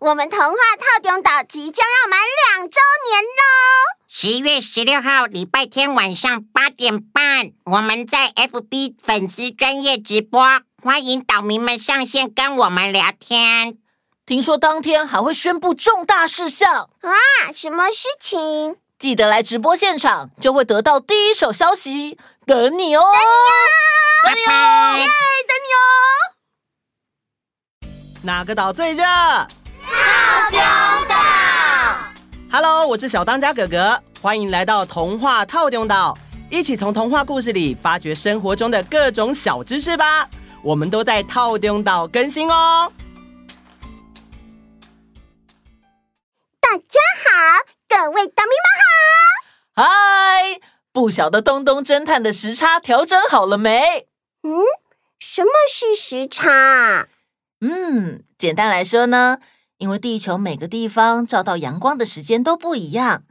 我们童话透中岛即将要满两周年喽！十一月十六号礼拜天晚上八点半，我们在 FB 粉丝专业直播，欢迎岛民们上线跟我们聊天。听说当天还会宣布重大事项啊！什么事情？记得来直播现场，就会得到第一手消息。等你哦！等你哦！等你哦！耶！等你哦！哪个岛最热？套丢岛。Hello，我是小当家哥哥，欢迎来到童话套丢岛，一起从童话故事里发掘生活中的各种小知识吧。我们都在套丢岛更新哦。大家好，各位岛民们好。嗨，不晓得东东侦探的时差调整好了没？嗯，什么是时差？嗯，简单来说呢，因为地球每个地方照到阳光的时间都不一样，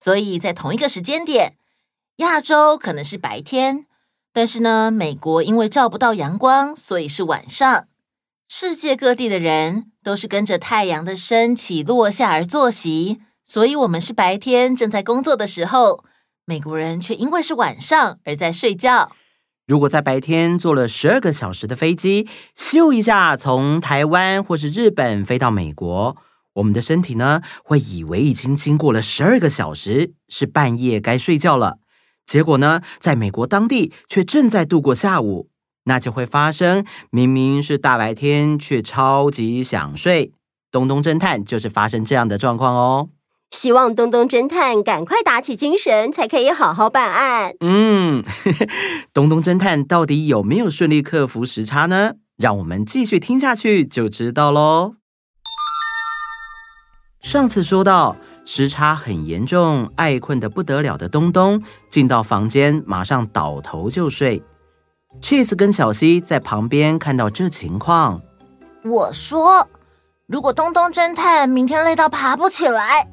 所以在同一个时间点，亚洲可能是白天，但是呢，美国因为照不到阳光，所以是晚上。世界各地的人都是跟着太阳的升起落下而作息，所以我们是白天正在工作的时候，美国人却因为是晚上而在睡觉。如果在白天坐了十二个小时的飞机，咻一下从台湾或是日本飞到美国，我们的身体呢，会以为已经经过了十二个小时，是半夜该睡觉了。结果呢，在美国当地却正在度过下午，那就会发生明明是大白天却超级想睡。东东侦探就是发生这样的状况哦。希望东东侦探赶快打起精神，才可以好好办案。嗯，东东侦探到底有没有顺利克服时差呢？让我们继续听下去就知道喽。上次说到时差很严重，爱困得不得了的东东进到房间，马上倒头就睡。Cheese 跟小西在旁边看到这情况，我说：“如果东东侦探明天累到爬不起来。”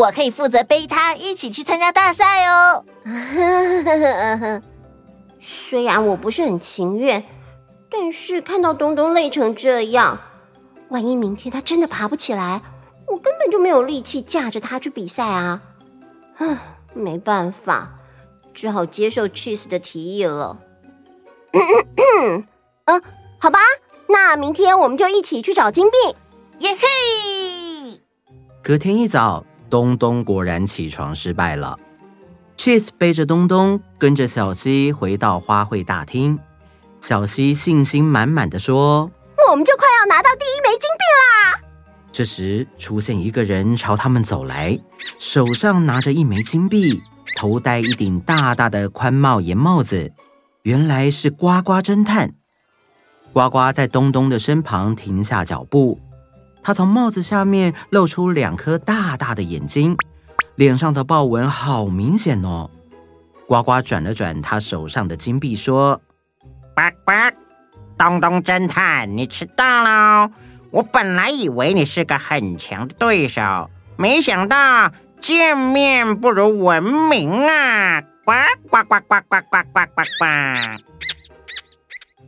我可以负责背他一起去参加大赛哦。虽然我不是很情愿，但是看到东东累成这样，万一明天他真的爬不起来，我根本就没有力气架着他去比赛啊！唉，没办法，只好接受 Cheese 的提议了。嗯，好吧，那明天我们就一起去找金币。耶嘿！隔天一早。东东果然起床失败了，Cheese 背着东东跟着小西回到花卉大厅。小西信心满满的说：“我们就快要拿到第一枚金币啦！”这时出现一个人朝他们走来，手上拿着一枚金币，头戴一顶大大的宽帽檐帽子，原来是呱呱侦探。呱呱在东东的身旁停下脚步。他从帽子下面露出两颗大大的眼睛，脸上的豹纹好明显哦。呱呱转了转他手上的金币，说：“呱呱，东东侦探，你迟到了。我本来以为你是个很强的对手，没想到见面不如闻名啊！呱呱呱呱呱呱呱呱呱。”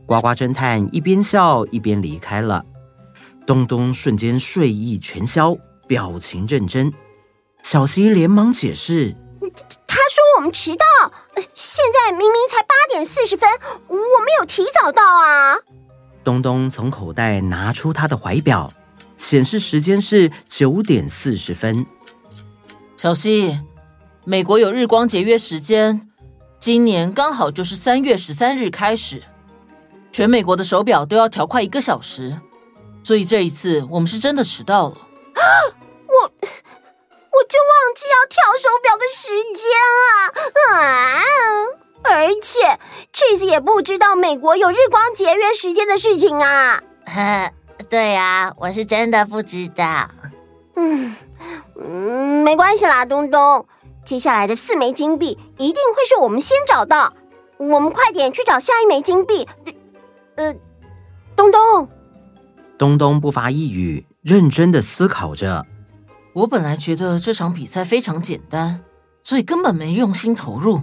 呱呱侦探一边笑一边离开了。东东瞬间睡意全消，表情认真。小西连忙解释：“他说我们迟到，现在明明才八点四十分，我们有提早到啊。”东东从口袋拿出他的怀表，显示时间是九点四十分。小西，美国有日光节约时间，今年刚好就是三月十三日开始，全美国的手表都要调快一个小时。所以这一次我们是真的迟到了。我我就忘记要调手表的时间啊！啊！而且 Cheese 也不知道美国有日光节约时间的事情啊。对啊，我是真的不知道。嗯嗯，没关系啦，东东。接下来的四枚金币一定会是我们先找到。我们快点去找下一枚金币。呃，东东。东东不发一语，认真的思考着。我本来觉得这场比赛非常简单，所以根本没用心投入。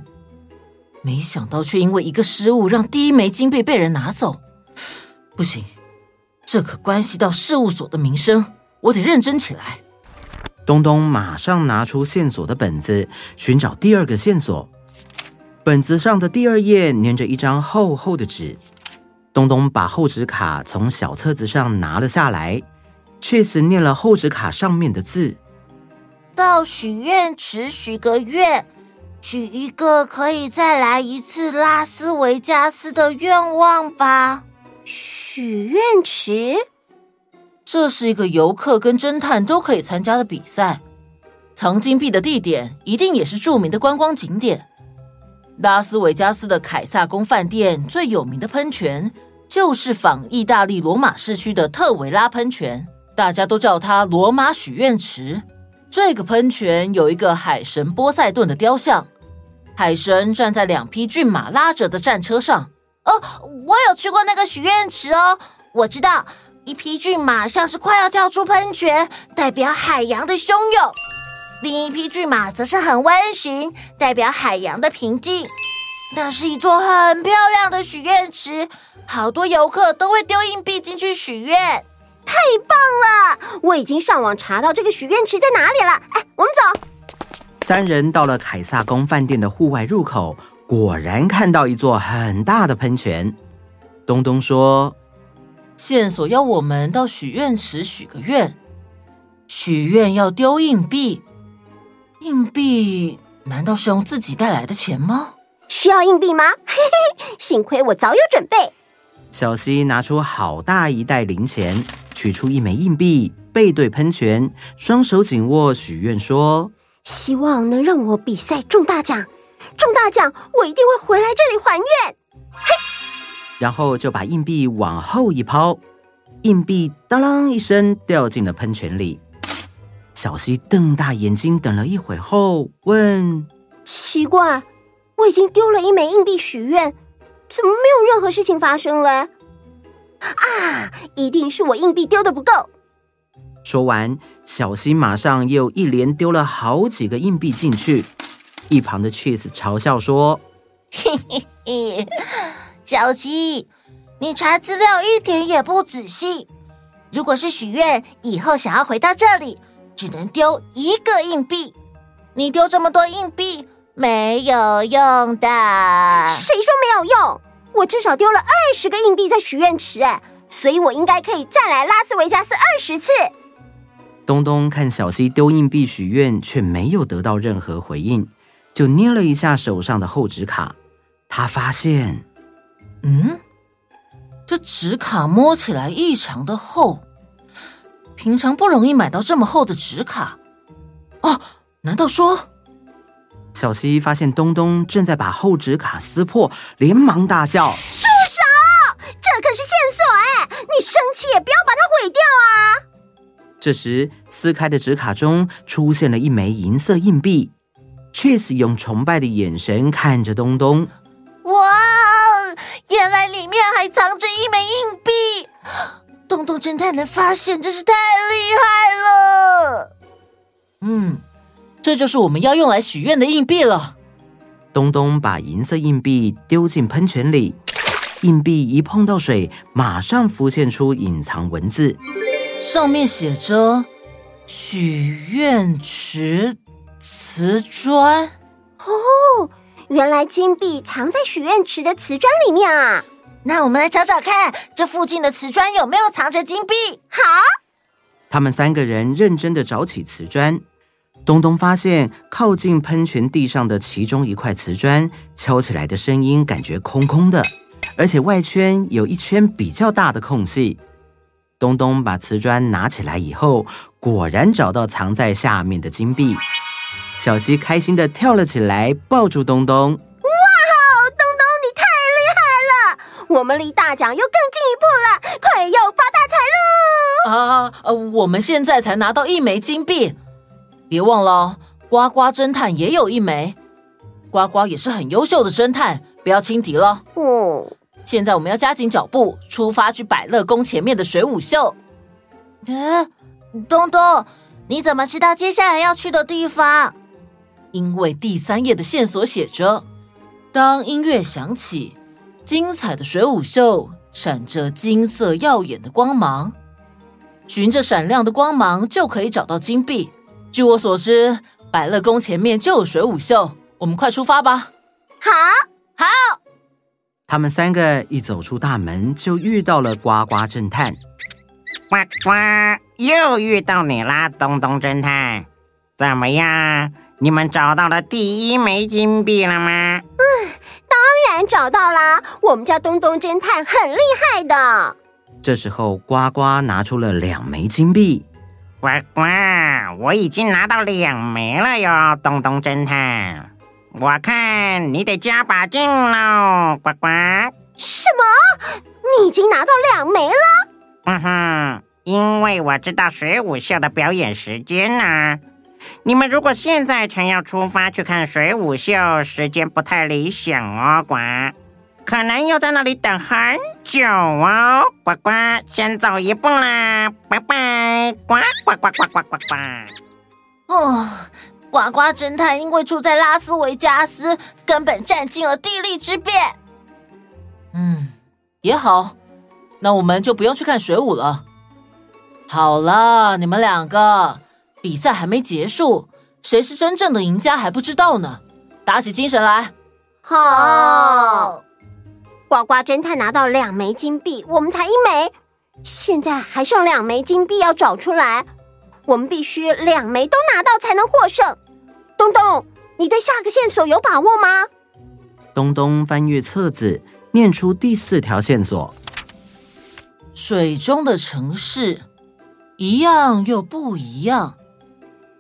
没想到却因为一个失误，让第一枚金币被人拿走。不行，这可关系到事务所的名声，我得认真起来。东东马上拿出线索的本子，寻找第二个线索。本子上的第二页粘着一张厚厚的纸。东东把厚纸卡从小册子上拿了下来，确实念了厚纸卡上面的字：“到许愿池许个愿。”许一个可以再来一次拉斯维加斯的愿望吧。许愿池，这是一个游客跟侦探都可以参加的比赛。藏金币的地点一定也是著名的观光景点。拉斯维加斯的凯撒宫饭店最有名的喷泉，就是仿意大利罗马市区的特维拉喷泉，大家都叫它罗马许愿池。这个喷泉有一个海神波塞顿的雕像，海神站在两匹骏马拉着的战车上。哦，我有去过那个许愿池哦，我知道，一匹骏马像是快要跳出喷泉，代表海洋的汹涌；另一匹骏马则是很温驯，代表海洋的平静。那是一座很漂亮的许愿池，好多游客都会丢硬币进去许愿。太棒了！我已经上网查到这个许愿池在哪里了。哎，我们走。三人到了凯撒宫饭店的户外入口，果然看到一座很大的喷泉。东东说：“线索要我们到许愿池许个愿，许愿要丢硬币。硬币难道是用自己带来的钱吗？需要硬币吗？嘿嘿，幸亏我早有准备。”小溪拿出好大一袋零钱。取出一枚硬币，背对喷泉，双手紧握，许愿说：“希望能让我比赛中大奖，中大奖，我一定会回来这里还愿。”嘿，然后就把硬币往后一抛，硬币当啷一声掉进了喷泉里。小溪瞪大眼睛，等了一会后问：“奇怪，我已经丢了一枚硬币许愿，怎么没有任何事情发生了？”啊！一定是我硬币丢的不够。说完，小溪马上又一连丢了好几个硬币进去。一旁的 Cheese 嘲笑说：“嘿嘿嘿，小溪，你查资料一点也不仔细。如果是许愿，以后想要回到这里，只能丢一个硬币。你丢这么多硬币，没有用的。谁说没有用？”我至少丢了二十个硬币在许愿池，哎，所以我应该可以再来拉斯维加斯二十次。东东看小西丢硬币许愿，却没有得到任何回应，就捏了一下手上的厚纸卡。他发现，嗯，这纸卡摸起来异常的厚，平常不容易买到这么厚的纸卡。哦，难道说？小希发现东东正在把厚纸卡撕破，连忙大叫：“住手！这可是线索哎！你生气也不要把它毁掉啊！”这时，撕开的纸卡中出现了一枚银色硬币。Cheese 用崇拜的眼神看着东东：“哇，原来里面还藏着一枚硬币！东东侦探能发现，真是太厉害了！”嗯。这就是我们要用来许愿的硬币了。东东把银色硬币丢进喷泉里，硬币一碰到水，马上浮现出隐藏文字，上面写着“许愿池瓷砖”。哦，原来金币藏在许愿池的瓷砖里面啊！那我们来找找看，这附近的瓷砖有没有藏着金币？好，他们三个人认真的找起瓷砖。东东发现靠近喷泉地上的其中一块瓷砖，敲起来的声音感觉空空的，而且外圈有一圈比较大的空隙。东东把瓷砖拿起来以后，果然找到藏在下面的金币。小溪开心的跳了起来，抱住东东。我们离大奖又更进一步了，快要发大财喽！啊，呃，我们现在才拿到一枚金币。别忘了，呱呱侦探也有一枚，呱呱也是很优秀的侦探，不要轻敌了。哦，现在我们要加紧脚步，出发去百乐宫前面的水舞秀。哎，东东，你怎么知道接下来要去的地方？因为第三页的线索写着：当音乐响起，精彩的水舞秀闪着金色耀眼的光芒。循着闪亮的光芒就可以找到金币。据我所知，百乐宫前面就有水舞秀，我们快出发吧！好，好。他们三个一走出大门，就遇到了呱呱侦探。呱呱，又遇到你啦，东东侦探。怎么样？你们找到了第一枚金币了吗？嗯，当然找到啦！我们家东东侦探很厉害的。这时候，呱呱拿出了两枚金币。呱呱，我已经拿到两枚了哟，东东侦探。我看你得加把劲喽，呱呱。什么？你已经拿到两枚了？嗯哼，因为我知道水舞秀的表演时间呢、啊。你们如果现在才要出发去看水舞秀，时间不太理想哦，呱，可能要在那里等很久哦，呱呱，先走一步啦，拜拜，呱呱呱呱呱呱呱。哦，呱呱侦探因为住在拉斯维加斯，根本占尽了地利之便。嗯，也好，那我们就不用去看水舞了。好了，你们两个。比赛还没结束，谁是真正的赢家还不知道呢。打起精神来！好，呱呱侦探拿到两枚金币，我们才一枚，现在还剩两枚金币要找出来，我们必须两枚都拿到才能获胜。东东，你对下个线索有把握吗？东东翻阅册子，念出第四条线索：水中的城市，一样又不一样。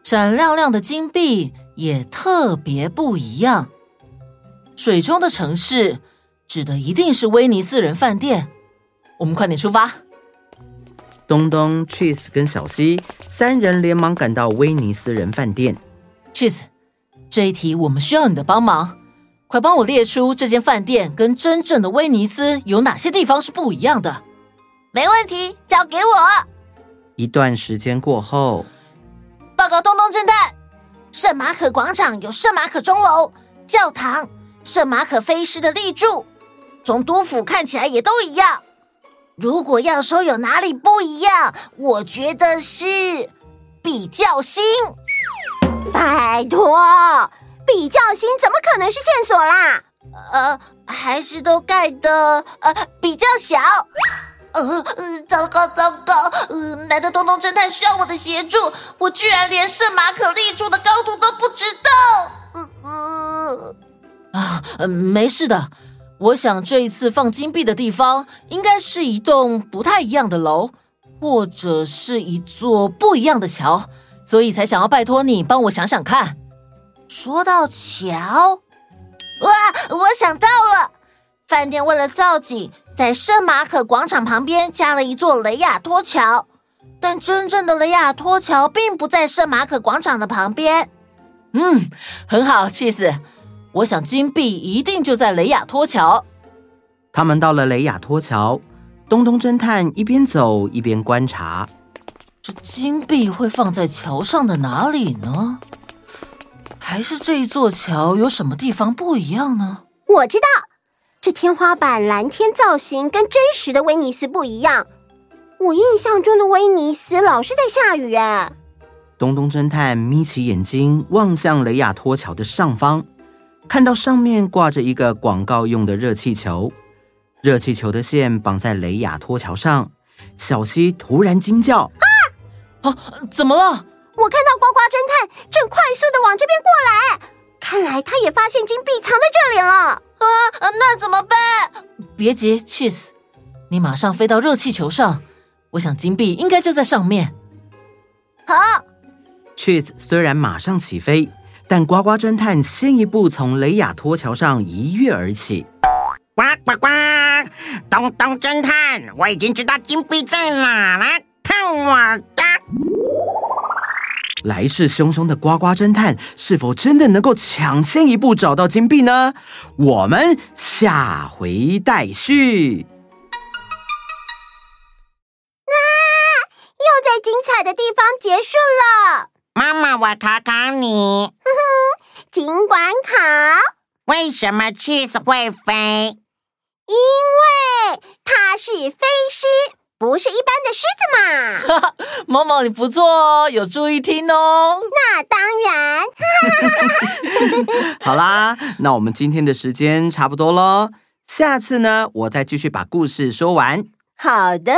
闪亮亮的金币也特别不一样。水中的城市指的一定是威尼斯人饭店。我们快点出发！东东、Cheese 跟小西三人连忙赶到威尼斯人饭店。Cheese，这一题我们需要你的帮忙，快帮我列出这间饭店跟真正的威尼斯有哪些地方是不一样的。没问题，交给我。一段时间过后。报告东东侦探，圣马可广场有圣马可钟楼、教堂、圣马可飞狮的立柱，总督府看起来也都一样。如果要说有哪里不一样，我觉得是比较新。拜托，比较新怎么可能是线索啦？呃，还是都盖的呃比较小。呃呃，糟糕糟糕！呃，难得东东侦探需要我的协助，我居然连圣马可立柱的高度都不知道。呃呃啊，呃，没事的。我想这一次放金币的地方应该是一栋不太一样的楼，或者是一座不一样的桥，所以才想要拜托你帮我想想看。说到桥，哇，我想到了，饭店为了造景。在圣马可广场旁边加了一座雷亚托桥，但真正的雷亚托桥并不在圣马可广场的旁边。嗯，很好，Cheese。我想金币一定就在雷亚托桥。他们到了雷亚托桥，东东侦探一边走一边观察。这金币会放在桥上的哪里呢？还是这一座桥有什么地方不一样呢？我知道。这天花板蓝天造型跟真实的威尼斯不一样，我印象中的威尼斯老是在下雨哎。东东侦探眯起眼睛望向雷亚托桥的上方，看到上面挂着一个广告用的热气球，热气球的线绑在雷亚托桥上。小溪突然惊叫：“啊！啊，怎么了？”我看到呱呱侦探正快速的往这边过来，看来他也发现金币藏在这里了。啊，那怎么办？别急，Cheese，你马上飞到热气球上，我想金币应该就在上面。好，Cheese 虽然马上起飞，但呱呱侦探先一步从雷亚托桥上一跃而起。呱呱呱！东东侦探，我已经知道金币在哪了，看我的！来势汹汹的呱呱侦探，是否真的能够抢先一步找到金币呢？我们下回待续。啊！又在精彩的地方结束了。妈妈，我考考你。哼哼，尽管考。为什么 Cheese 会飞？因为它是飞狮。不是一般的狮子嘛。毛毛，你不错哦，有注意听哦。那当然。好啦，那我们今天的时间差不多喽。下次呢，我再继续把故事说完。好的，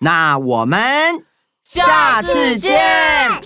那我们下次见。